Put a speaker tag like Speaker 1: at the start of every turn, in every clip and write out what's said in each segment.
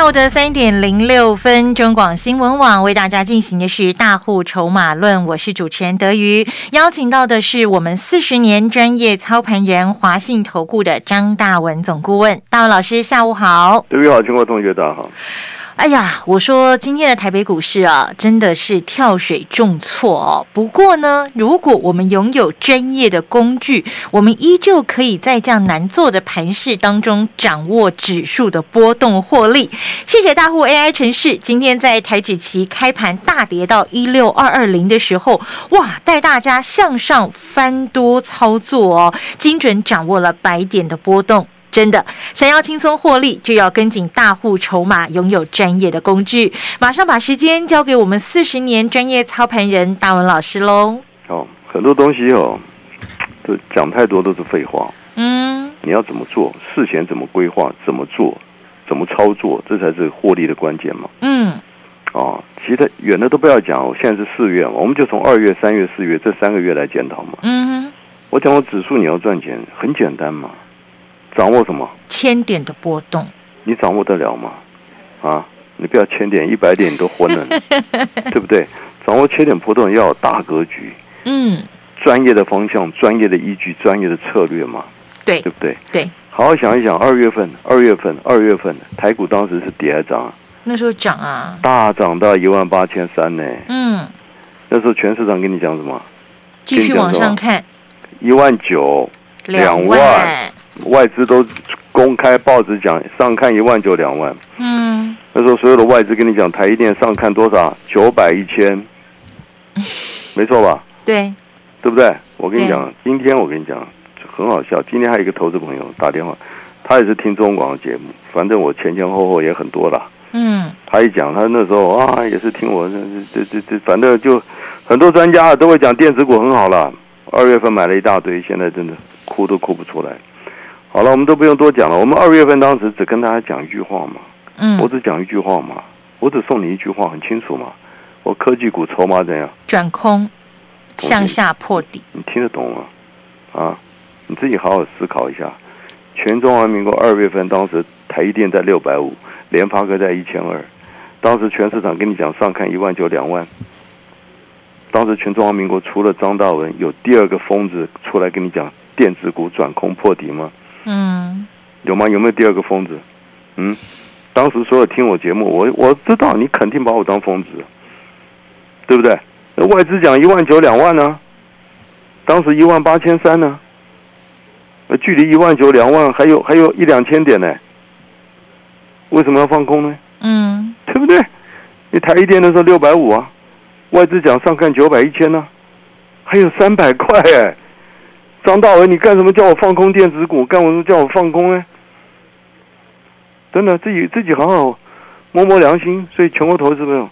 Speaker 1: 下午的三点零六分，中广新闻网为大家进行的是大户筹码论，我是主持人德瑜，邀请到的是我们四十年专业操盘人华信投顾的张大文总顾问，大文老师下午好，
Speaker 2: 德瑜好，全国同学大家好。
Speaker 1: 哎呀，我说今天的台北股市啊，真的是跳水重挫哦。不过呢，如果我们拥有专业的工具，我们依旧可以在这样难做的盘势当中掌握指数的波动获利。谢谢大户 AI 城市，今天在台指期开盘大跌到一六二二零的时候，哇，带大家向上翻多操作哦，精准掌握了百点的波动。真的，想要轻松获利，就要跟紧大户筹码，拥有专业的工具。马上把时间交给我们四十年专业操盘人大文老师喽。
Speaker 2: 哦，很多东西哦，都讲太多都是废话。嗯，你要怎么做？事前怎么规划？怎么做？怎么操作？这才是获利的关键嘛。嗯。哦，其他远的都不要讲。我现在是四月，我们就从二月、三月、四月这三个月来检讨嘛。嗯。我讲我指数你要赚钱，很简单嘛。掌握什么？
Speaker 1: 千点的波动，
Speaker 2: 你掌握得了吗？啊，你不要千点、一百点你都昏了，对不对？掌握千点波动要有大格局，嗯，专业的方向、专业的依据、专业的策略嘛，
Speaker 1: 对，
Speaker 2: 对不对？
Speaker 1: 对，
Speaker 2: 好好想一想，二月份、二月份、二月份，台股当时是跌还是涨？
Speaker 1: 那时候涨啊，
Speaker 2: 大涨到一万八千三呢。嗯，那时候全市场跟你讲什么？
Speaker 1: 继续往上看，
Speaker 2: 一万九、两万。外资都公开报纸讲上看一万就两万，嗯，那时候所有的外资跟你讲台积电上看多少？九百一千，没错吧？
Speaker 1: 对，
Speaker 2: 对不对？我跟你讲，今天我跟你讲很好笑，今天还有一个投资朋友打电话，他也是听中广的节目，反正我前前后后也很多了，嗯，他一讲他那时候啊也是听我这这这反正就很多专家都会讲电子股很好了，二月份买了一大堆，现在真的哭都哭不出来。好了，我们都不用多讲了。我们二月份当时只跟大家讲一句话嘛，嗯，我只讲一句话嘛，我只送你一句话，很清楚嘛。我科技股筹码怎样？
Speaker 1: 转空，向下破底。
Speaker 2: 你听得懂吗？啊，你自己好好思考一下。全中华民国二月份当时台积电在六百五，联发科在一千二，当时全市场跟你讲上看一万九两万。当时全中华民国除了张大文，有第二个疯子出来跟你讲电子股转空破底吗？嗯，有吗？有没有第二个疯子？嗯，当时所有听我节目，我我知道你肯定把我当疯子，对不对？那外资讲一万九两万呢，当时一万八千三呢，那距离一万九两万还有还有一两千点呢，为什么要放空呢？嗯，对不对？你台一电的时候六百五啊，外资讲上看九百一千呢，还有三百块哎。张大伟，你干什么叫我放空电子股？干什么叫我放空呢？真的，自己自己好好摸摸良心。所以全国投资朋友，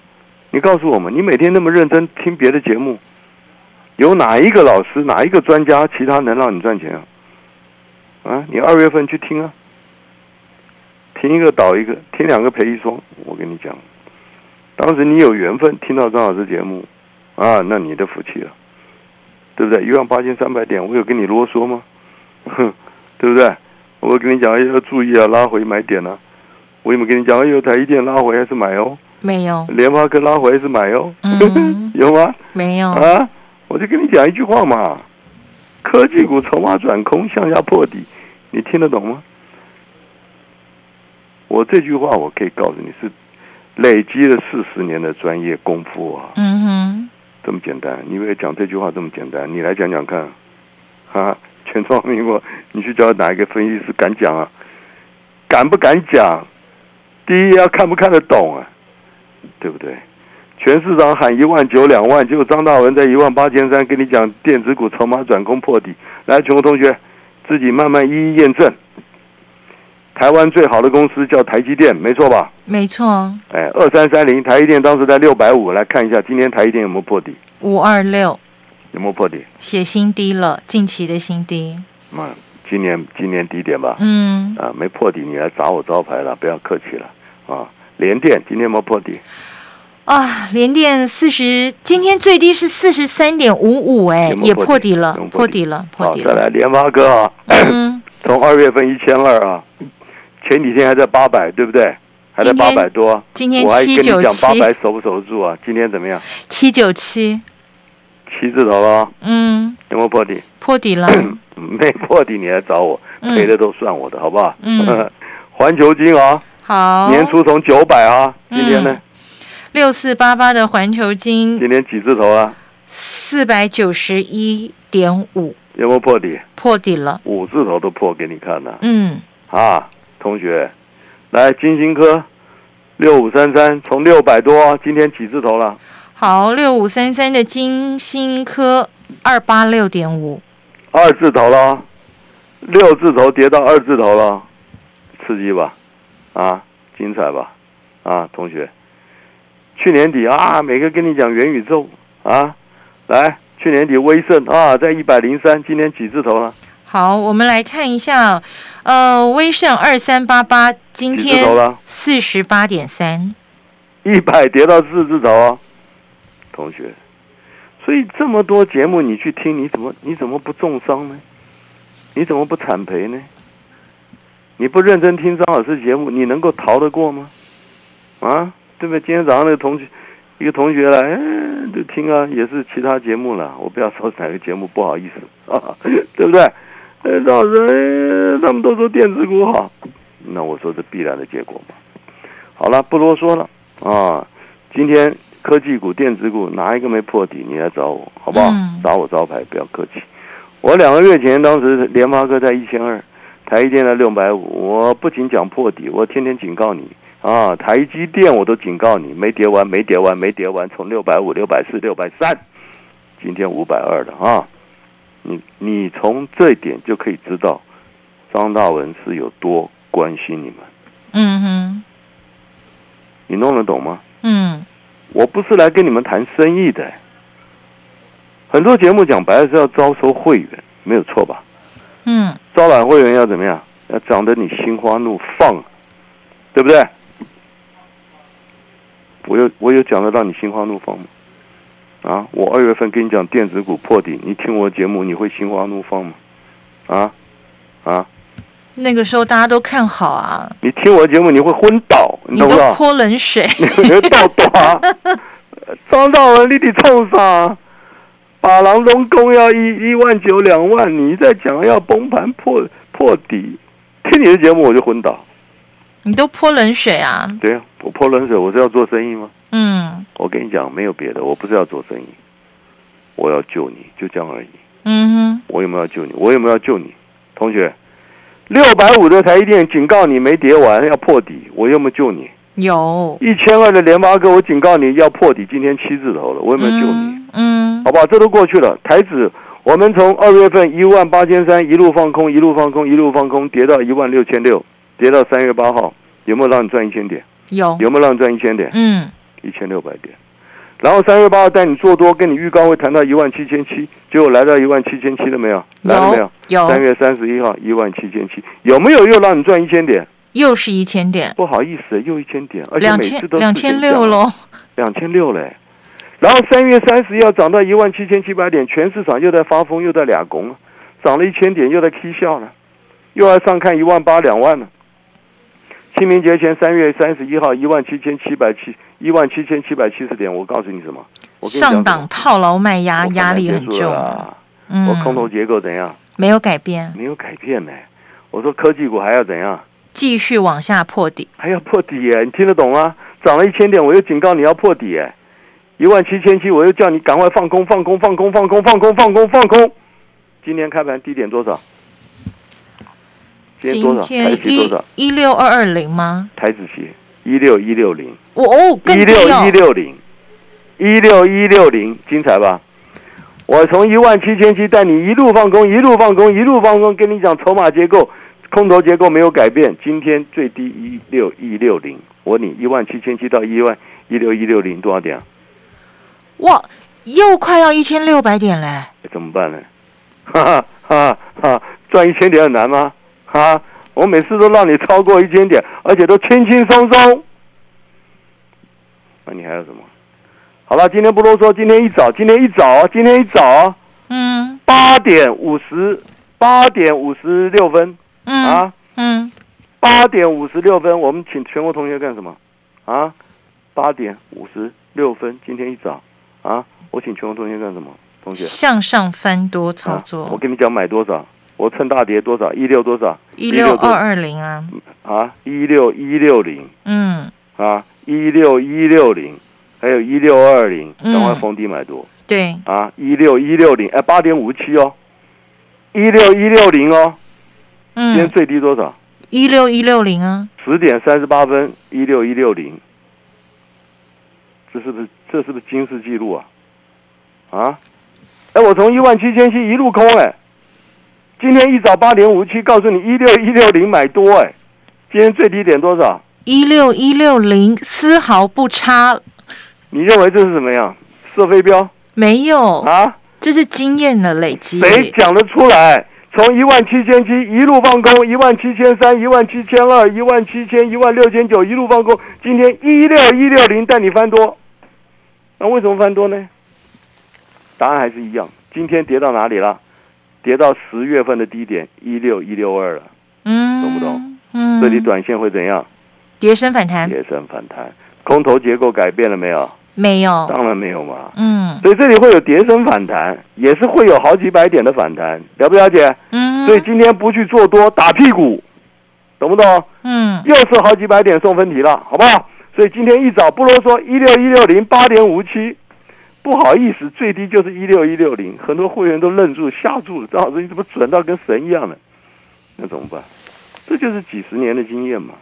Speaker 2: 你告诉我们，你每天那么认真听别的节目，有哪一个老师、哪一个专家，其他能让你赚钱啊？啊，你二月份去听啊，听一个倒一个，听两个赔一双。我跟你讲，当时你有缘分听到张老师节目啊，那你的福气了。对不对？一万八千三百点，我有跟你啰嗦吗？哼，对不对？我跟你讲，要注意啊，拉回买点呢。我有没有跟你讲？哎呦，台一电拉回还是买哦？
Speaker 1: 没有。
Speaker 2: 联发科拉回还是买哦？有吗？
Speaker 1: 没有。
Speaker 2: 啊，我就跟你讲一句话嘛，科技股筹码转空，向下破底，你听得懂吗？我这句话我可以告诉你是累积了四十年的专业功夫啊。嗯哼。这么简单，你以为讲这句话这么简单？你来讲讲看，哈，全中华民国，你去找哪一个分析师敢讲啊？敢不敢讲？第一要看不看得懂啊？对不对？全市场喊一万九两万，结果张大文在一万八千三跟你讲电子股筹码转空破底，来，全国同学自己慢慢一一验证。台湾最好的公司叫台积电，没错吧？
Speaker 1: 没错。
Speaker 2: 哎，二三三零，台积电当时在六百五，来看一下今天台积电有没有破底？
Speaker 1: 五二六，
Speaker 2: 有没有破底？
Speaker 1: 写新低了，近期的新低。
Speaker 2: 妈，今年今年低点吧，
Speaker 1: 嗯，
Speaker 2: 啊，没破底，你来砸我招牌了，不要客气了啊！联电今天有没有破底？
Speaker 1: 啊，联电四十，今天最低是四十三点五五，哎，也
Speaker 2: 破底
Speaker 1: 破底了
Speaker 2: 破底
Speaker 1: 了，破
Speaker 2: 好，
Speaker 1: 底了。
Speaker 2: 再来联发科啊，
Speaker 1: 嗯，
Speaker 2: 从二月份一千二啊，前几天还在八百，对不对？还在八百多，
Speaker 1: 今天
Speaker 2: 我还跟你
Speaker 1: 七九七
Speaker 2: 讲八百守不守得住啊？今天怎么样？
Speaker 1: 七九七，
Speaker 2: 七字头了啊，
Speaker 1: 嗯，
Speaker 2: 有没有破底？
Speaker 1: 破底了。
Speaker 2: 没破底你来找我，
Speaker 1: 嗯
Speaker 2: 赔的都算我的，好不好？
Speaker 1: 嗯，
Speaker 2: 环球金啊，
Speaker 1: 好，
Speaker 2: 年初从九百啊，今天呢？
Speaker 1: 六四八八的环球金
Speaker 2: 今天几字头啊？
Speaker 1: 四百九十一点五
Speaker 2: 有没有破底？
Speaker 1: 破底了。
Speaker 2: 五字头都破给你看了
Speaker 1: 嗯，
Speaker 2: 啊，同学，来金星科六五三三，从六百多，今天几字头了？
Speaker 1: 好，六五三三的金星科二八六点五。
Speaker 2: 二字头了，六字头跌到二字头了，刺激吧？啊，精彩吧？啊，同学，去年底啊，每个跟你讲元宇宙啊，来，去年底威盛啊，在一百零三，今天几字头了？
Speaker 1: 好，我们来看一下，呃，威盛二三八八今天？四十八点三。
Speaker 2: 一百跌到四字头啊，同学，所以这么多节目你去听，你怎么你怎么不重伤呢？你怎么不惨赔呢？你不认真听张老师节目，你能够逃得过吗？啊，对不对？今天早上那个同学，一个同学来，哎就听啊，也是其他节目了，我不要说哪个节目，不好意思啊，对不对？哎，张老师，哎，他们都说电子股好，那我说这必然的结果嘛。好了，不啰嗦了。啊，今天科技股、电子股哪一个没破底？你来找我，好不好？
Speaker 1: 嗯
Speaker 2: 打我招牌，不要客气。我两个月前当时联发科在一千二，台积电在六百五，我不仅讲破底，我天天警告你啊，台积电我都警告你，没跌完，没跌完，没跌完，从六百五、六百四、六百三，今天五百二了啊！你你从这一点就可以知道张大文是有多关心你们，
Speaker 1: 嗯哼，
Speaker 2: 你弄得懂吗？
Speaker 1: 嗯
Speaker 2: 我不是来跟你们谈生意的。很多节目讲白了是要招收会员，没有错吧？
Speaker 1: 嗯，
Speaker 2: 招揽会员要怎么样？要长得你心花怒放，对不对？我有我有讲得到你心花怒放吗？啊，我二月份跟你讲电子股破底，你听我节目你会心花怒放吗？啊啊，
Speaker 1: 那个时候大家都看好啊，
Speaker 2: 你听我节目你会昏倒，你
Speaker 1: 你
Speaker 2: 懂不懂？
Speaker 1: 都泼冷水。
Speaker 2: 你会倒打。张大文，你得冲啥？把郎中共要一一万九两万，你在讲要崩盘破破底，听你的节目我就昏倒。
Speaker 1: 你都泼冷水啊。
Speaker 2: 对啊、我泼冷水，我是要做生意吗？
Speaker 1: 嗯
Speaker 2: 我跟你讲，没有别的，我不是要做生意，我要救你，就这样而已。
Speaker 1: 嗯哼，
Speaker 2: 我有没有要救你？我有没有要救你？同学，六百五的台积电警告你没跌完要破底，我有没有救你？
Speaker 1: 有。
Speaker 2: 一千二的联发哥，我警告你要破底，今天七字头了，我有没有救你？
Speaker 1: 嗯嗯
Speaker 2: 好不好？这都过去了。台指我们从二月份一万八千三一路放空，一路放空，一路放空，跌到一万六千六，跌到三月八号，有没有让你赚一千点？
Speaker 1: 有。
Speaker 2: 有没有让你赚一千点？
Speaker 1: 嗯
Speaker 2: 一千六百点。然后三月八号带你做多，跟你预告会谈到一万七千七，结果来到一万七千七了没有？来了没有？
Speaker 1: 有
Speaker 2: 三月三十一号一万七千七，有没有又让你赚一千点？
Speaker 1: 又是一千点，
Speaker 2: 不好意思，又一千点，而且每次都
Speaker 1: 两千六
Speaker 2: 了。
Speaker 1: 喽。
Speaker 2: 两千六嘞。然后三月三十要涨到一万七千七百点，全市场又在发疯，又在俩拱了，涨了一千点又在 K 笑了，又要上看一万八两万了。清明节前三月三十一号一万七千七百七一万七千七百七十点，我告诉你什么？我跟你
Speaker 1: 上档套牢卖压压力很重
Speaker 2: 啊，
Speaker 1: 嗯，
Speaker 2: 我空头结构怎样？
Speaker 1: 没有改变，
Speaker 2: 没有改变呢。我说科技股还要怎样？
Speaker 1: 继续往下破底。
Speaker 2: 还要破底耶，你听得懂吗？涨了一千点，我又警告你要破底耶，一万七千七，我又叫你赶快放空，放空，放空，放空，放空，放空，放空。今天开盘低点多少？今天多少？台
Speaker 1: 天一
Speaker 2: 子期多少？
Speaker 1: 一六二二零吗？
Speaker 2: 台子期一六一六零，
Speaker 1: 我哦，更低
Speaker 2: 一六一
Speaker 1: 哦。
Speaker 2: 六零，一六一六零，精彩吧？我从一万七千七带你一路放空，一路放空，一路放空，跟你讲筹码结构、空头结构没有改变。今天最低一六一六零，我问你一万七千七到一万一六一六零多少点啊？
Speaker 1: 哇，又快要一千六百点嘞！
Speaker 2: 怎么办呢？哈哈哈哈！赚一千点很难吗？啊，我每次都让你超过一千点，而且都轻轻松松。那你还有什么？好了，今天不多说，今天一早，今天一早，今天一早，
Speaker 1: 嗯
Speaker 2: 八点五十，八点五十六分
Speaker 1: 嗯
Speaker 2: 啊，
Speaker 1: 嗯，
Speaker 2: 八点五十六分，我们请全国同学干什么？啊，八点五十六分，今天一早啊，我请全国同学干什么？同学，
Speaker 1: 向上翻多操
Speaker 2: 啊，我，跟你讲买多少，我趁大跌多少，一六多少？
Speaker 1: 一六二二零啊，
Speaker 2: 啊，一六一六零。
Speaker 1: 嗯，
Speaker 2: 啊，一六一六零，还有一六二零，
Speaker 1: 嗯。
Speaker 2: 赶快逢低买多。
Speaker 1: 对，
Speaker 2: 啊，一六一六零，哎，八点五七哦，一六一六零哦，嗯。今天
Speaker 1: 嗯，
Speaker 2: 最低多少？
Speaker 1: 一六一六零啊，
Speaker 2: 十点三十八分，一六一六零，这是不是这是不是金氏记录啊？啊，哎，我从一万七千七一路空哎，今天一早八点五七告诉你一六一六零买多哎，今天最低点多少？
Speaker 1: 一六一六零丝毫不差，
Speaker 2: 你认为这是什么样？射飞镖
Speaker 1: 没有，
Speaker 2: 啊？
Speaker 1: 这是经验的累积。
Speaker 2: 谁讲得出来？从一万七千七一路放空，一万七千三、一万七千二、一万七千、一万六千九一路放空，今天一六一六零带你翻多，那为什么翻多呢？答案还是一样，今天跌到哪里了？跌到十月份的低点一六一六二了，
Speaker 1: 嗯，
Speaker 2: 懂不懂？
Speaker 1: 嗯，
Speaker 2: 这里短线会怎样？
Speaker 1: 跌升反弹
Speaker 2: 跌升反弹，空头结构改变了没有？
Speaker 1: 没有？
Speaker 2: 当然没有嘛。
Speaker 1: 嗯
Speaker 2: 所以这里会有跌升反弹，也是会有好几百点的反弹，了不了解？
Speaker 1: 嗯，
Speaker 2: 所以今天不去做多打屁股，懂不懂？
Speaker 1: 嗯
Speaker 2: 又是好几百点送分题了，好不好？所以今天一早不啰嗦，一六一六零八点五七，不好意思，最低就是一六一六零，很多会员都愣住吓住了，张老师你怎么准到跟神一样呢？那怎么办？这就是几十年的经验嘛。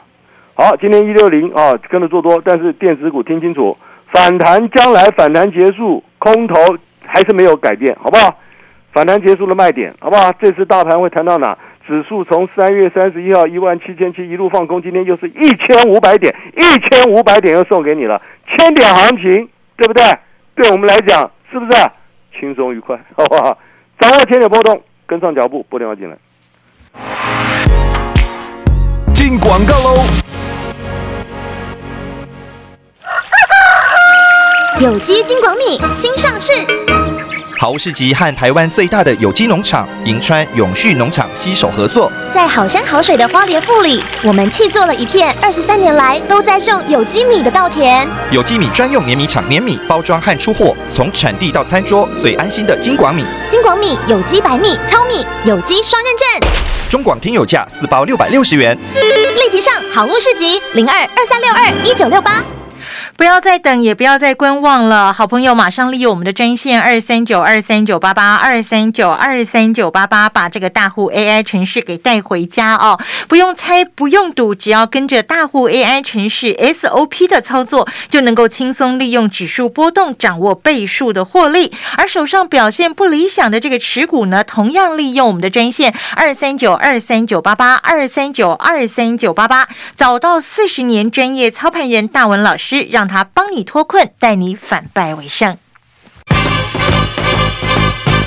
Speaker 2: 好，今天一六零啊，跟着做多，但是电子股听清楚，反弹将来反弹结束，空头还是没有改变，好不好？反弹结束的卖点，好不好？这次大盘会谈到哪？指数从三月三十一号一万七千七一路放空，今天又是一千五百点，一千五百点又送给你了，千点行情，对不对？对我们来讲，是不是轻松愉快？好不好？掌握天点波动，跟上脚步，拨电话进来。
Speaker 3: 进广告喽！
Speaker 4: 有机金广米新上市，
Speaker 3: 好物市集和台湾最大的有机农场银川永续农场携手合作，
Speaker 4: 在好山好水的花莲富里，我们砌做了一片二十三年来都在种有机米的稻田。
Speaker 3: 有机米专用碾米厂碾米包装和出货，从产地到餐桌最安心的金广米。
Speaker 4: 金广米有机白米、糙米，有机双认证。
Speaker 3: 中广听友价四包六百六十元。
Speaker 4: 立即上好物市集零二二三六二一九六八。
Speaker 1: 不要再等，也不要再观望了。好朋友，马上利用我们的专线二三九二三九八八二三九二三九八八，把这个大户 AI 城市给带回家哦。不用猜，不用赌，只要跟着大户 AI 城市 SOP 的操作，就能够轻松利用指数波动，掌握倍数的获利。而手上表现不理想的这个持股呢，同样利用我们的专线二三九二三九八八二三九二三九八八，找到四十年专业操盘人大文老师，让他帮你脱困，带你反败为胜。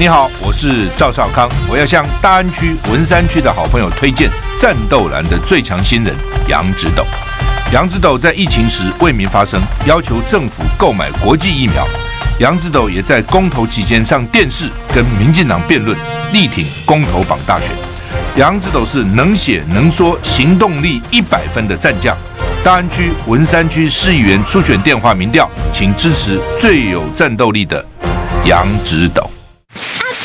Speaker 5: 你好，我是赵少康，我要向大安区、文山区的好朋友推荐战斗蓝的最强新人杨指斗。杨指斗在疫情时为民发声，要求政府购买国际疫苗。杨指斗也在公投期间上电视跟民进党辩论，力挺公投榜大选。杨指斗是能写能说、行动力一百分的战将。大安区、文山区市议员初选电话民调，请支持最有战斗力的杨指斗。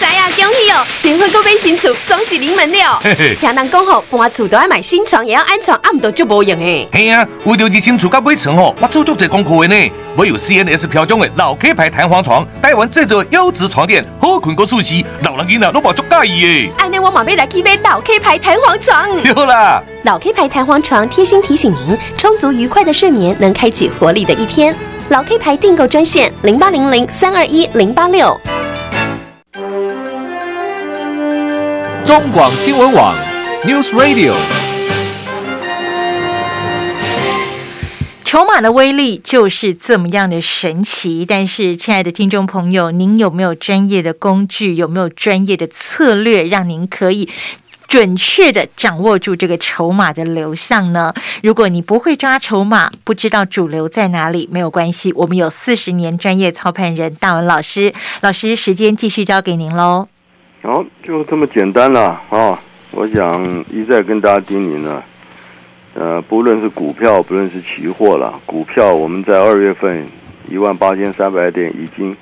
Speaker 6: 知影恭喜哦，新婚购买新厝，双喜临门了。
Speaker 5: 嘿嘿，
Speaker 6: 听人讲吼，搬厝都要买新床，也要安床，暗都就无用诶。
Speaker 5: 嘿啊，为了日新厝甲买床吼，我做足侪功课的呢。我有 CNS 标准的老 K 牌弹簧床，台湾制作优质床垫，好困个舒适，老人囡仔拢无足介意诶。
Speaker 6: 安尼我嘛要来去买老 K 牌弹簧床。
Speaker 5: 对啦，
Speaker 4: 老 K 牌弹簧床贴心提醒您，充足愉快的睡眠能开启活力的一天。老 K 牌订购专线零八零零三二一零八六。
Speaker 7: 中广新闻网 News Radio。
Speaker 1: 筹码的威力就是这么样的神奇，但是，亲爱的听众朋友，您有没有专业的工具？有没有专业的策略，让您可以准确的掌握住这个筹码的流向呢？如果你不会抓筹码，不知道主流在哪里，没有关系，我们有四十年专业操盘人大文老师，老师时间继续交给您喽。
Speaker 2: 好，就这么简单了啊！我想一再跟大家叮咛了，呃，不论是股票，不论是期货了，股票我们在二月份一万八千三百点已经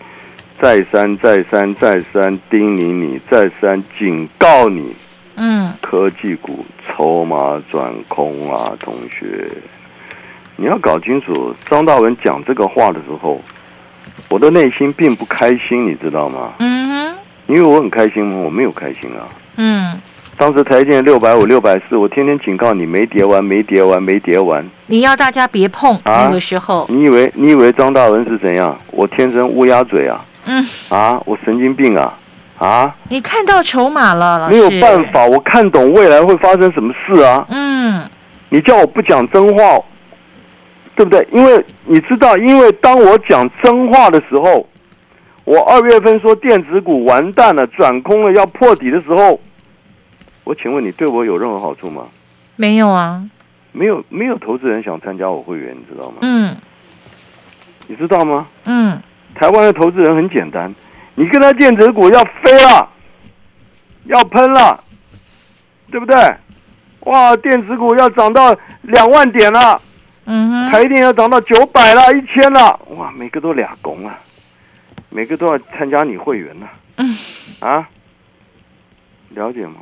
Speaker 2: 再三再三再三叮咛你，再三警告你，
Speaker 1: 嗯，
Speaker 2: 科技股筹码转空啊，同学，你要搞清楚，张大文讲这个话的时候，我的内心并不开心，你知道吗？
Speaker 1: 嗯哼，
Speaker 2: 因为我很开心吗？我没有开心啊。
Speaker 1: 嗯，
Speaker 2: 当时台电六百五、六百四，我天天警告你没跌完，没跌完，没跌完。
Speaker 1: 你要大家别碰，
Speaker 2: 啊
Speaker 1: 那个时候，
Speaker 2: 你以为你以为张大文是怎样？我天生乌鸦嘴啊？
Speaker 1: 嗯，
Speaker 2: 啊，我神经病啊？啊，
Speaker 1: 你看到筹码了，
Speaker 2: 没有办，法，我看懂未来会发生什么事啊？
Speaker 1: 嗯
Speaker 2: 你叫我不讲真话，对不对？因为你知道，因为当我讲真话的时候，我二月份说电子股完蛋了，转空了，要破底的时候，我请问你对我有任何好处吗？
Speaker 1: 没有啊，
Speaker 2: 没有，没有投资人想参加我会员，你知道吗？
Speaker 1: 嗯
Speaker 2: 你知道吗？
Speaker 1: 嗯，
Speaker 2: 台湾的投资人很简单，你跟他电子股要飞了，要喷了，对不对？哇，电子股要涨到两万点了，
Speaker 1: 嗯哼，
Speaker 2: 台电要涨到九百了，一千了，哇，每个都俩拱啊，每个都要参加你会员呢，
Speaker 1: 嗯。
Speaker 2: 啊，了解吗？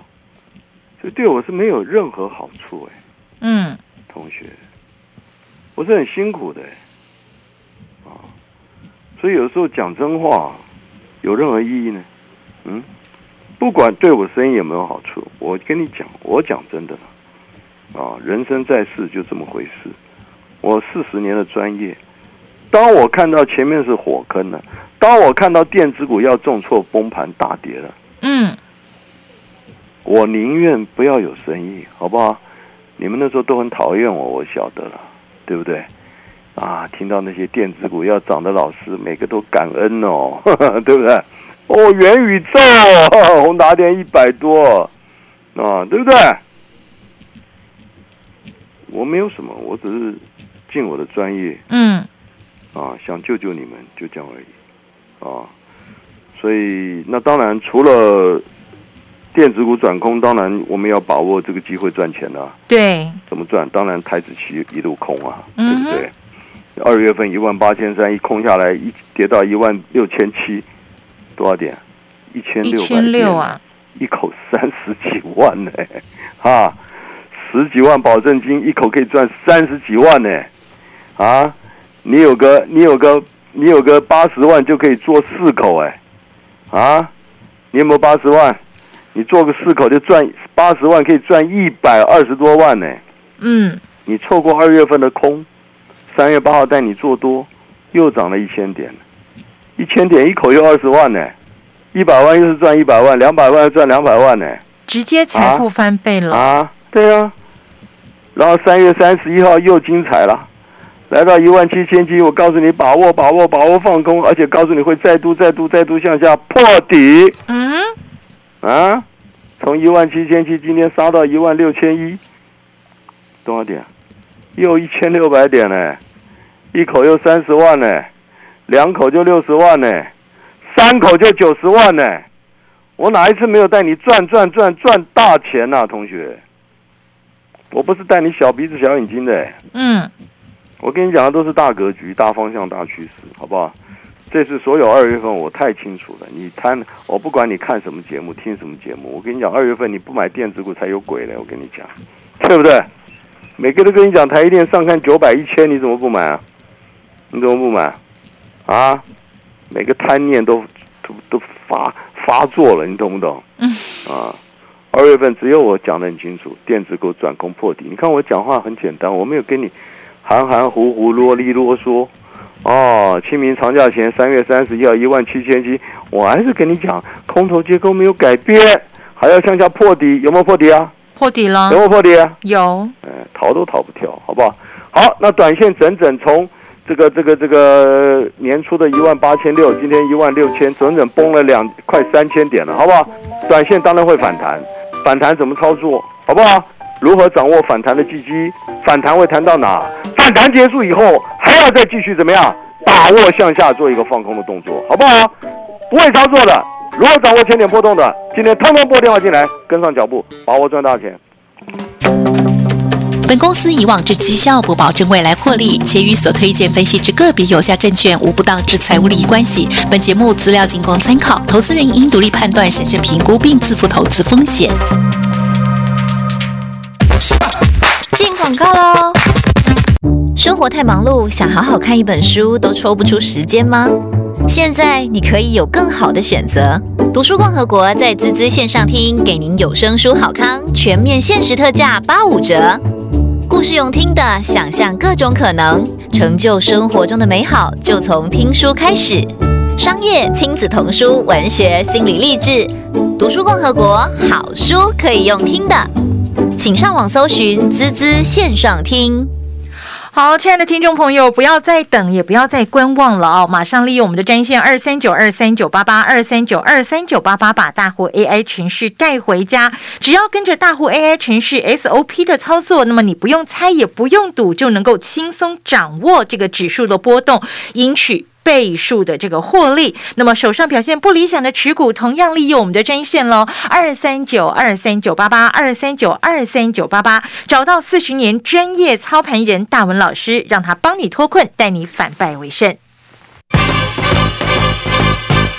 Speaker 2: 这对我是没有任何好处哎，
Speaker 1: 嗯。
Speaker 2: 同学，我是很辛苦的哎，啊，所以有时候讲真话有任何意义呢？嗯，不管对我生意有没有好处，我跟你讲，我讲真的了，啊，人生在世就这么回事。我四十年的专业，当我看到前面是火坑了，当我看到电子股要重挫崩盘大跌了，
Speaker 1: 嗯
Speaker 2: 我宁愿不要有生意，好不好？你们那时候都很讨厌我，我晓得了，对不对？啊，听到那些电子股要涨的老师，每个都感恩哦，对不对？哦，元宇宙，宏达电一百多，啊，对不对？我没有什么，我只是尽我的专业
Speaker 1: 嗯
Speaker 2: 啊，想救救你们，就这样而已啊。所以，那当然除了电子股转空，当然我们要把握这个机会赚钱啊。
Speaker 1: 对，
Speaker 2: 怎么赚？当然台子期一路空啊，对不对？二月份一万八千三一空下来，一跌到一万六千七，多少点？一千六百
Speaker 1: 千六啊，
Speaker 2: 一口 三十几万呢、啊，十几万保证金，一口可以赚三十几万呢、啊，你有个你有个你有个八十万就可以做四口哎、啊，你有没有八十万？你做个四口就赚八十万，可以赚一百二十多万呢、
Speaker 1: 嗯。
Speaker 2: 你错过二月份的空，三月八号带你做多，又涨了一千点，一千点一口又二十万呢，一百万又是赚一百万，两百万又赚两百万呢，
Speaker 1: 直接财富翻倍了，
Speaker 2: 啊，对啊，然后三月三十一号又精彩了，来到一万七千七，我告诉你把握把握把握放空，而且告诉你会再度再度再度向下破底
Speaker 1: 嗯，
Speaker 2: 啊，从一万七千七今天杀到一万六千一，多少点？又一千六百点呢，一口又三十万呢，两口就六十万呢，三口就九十万呢。我哪一次没有带你赚赚赚赚大钱呐、同学？我不是带你小鼻子小眼睛的、
Speaker 1: 嗯
Speaker 2: 我跟你讲的都是大格局、大方向、大趋势，好不好？这次所有二月份我太清楚了。你贪，我不管你看什么节目、听什么节目，我跟你讲，二月份你不买电子股才有鬼嘞！我跟你讲，对不对？每个都跟你讲台积电上看九百一千，你怎么不买啊？你怎么不买？啊？每个贪念都都都发发作了，你懂不懂？
Speaker 1: 嗯。
Speaker 2: 啊，二月份只有我讲的很清楚，电子股转攻破底。你看我讲话很简单，我没有跟你含含糊糊、啰里啰嗦。哦，清明长假前三月三十一号一万七千七，我还是跟你讲，空头结构没有改变，还要向下破底，有没有破底啊？
Speaker 1: 破底了
Speaker 2: 有没有破底啊？
Speaker 1: 有，
Speaker 2: 哎，逃都逃不掉，好不好？好，那短线整整从这个这个这个年初的一万八千六，今天一万六千，整整崩了两快三千点了，好不好？短线当然会反弹，反弹怎么操作，好不好？如何掌握反弹的契机？反弹会弹到哪？反弹结束以后，还要再继续怎么样？把握向下做一个放空的动作，好不好？不会操作的，如何掌握千点波动的？今天通通拨电话进来，跟上脚步，把握赚大钱。
Speaker 8: 本公司以往之绩效不保证未来获利，且与所推荐分析之个别有价证券无不当之财务利益关系。本节目资料仅供参考，投资人应独立判断、审慎评估并自负投资风险。
Speaker 9: 进广告喽！生活太忙碌，想好好看一本书都抽不出时间吗？现在你可以有更好的选择。读书共和国在滋滋线上听，给您有声书好康全面限时特价八五折。故事用听的，想象各种可能，成就生活中的美好，就从听书开始。商业、亲子童书、文学、心理励志，读书共和国好书可以用听的，请上网搜寻滋滋线上听。
Speaker 1: 好，亲爱的听众朋友，不要再等，也不要再观望了哦！马上利用我们的专线二三九二三九八八二三九二三九八八，把大户 AI 程序带回家。只要跟着大户 AI 程序 SOP 的操作，那么你不用猜，也不用赌，就能够轻松掌握这个指数的波动，赢取。倍数的这个获利，那么手上表现不理想的持股，同样利用我们的专线喽，二三九二三九八八二三九二三九八八，找到四十年专业操盘人大文老师，让他帮你脱困，带你反败为胜。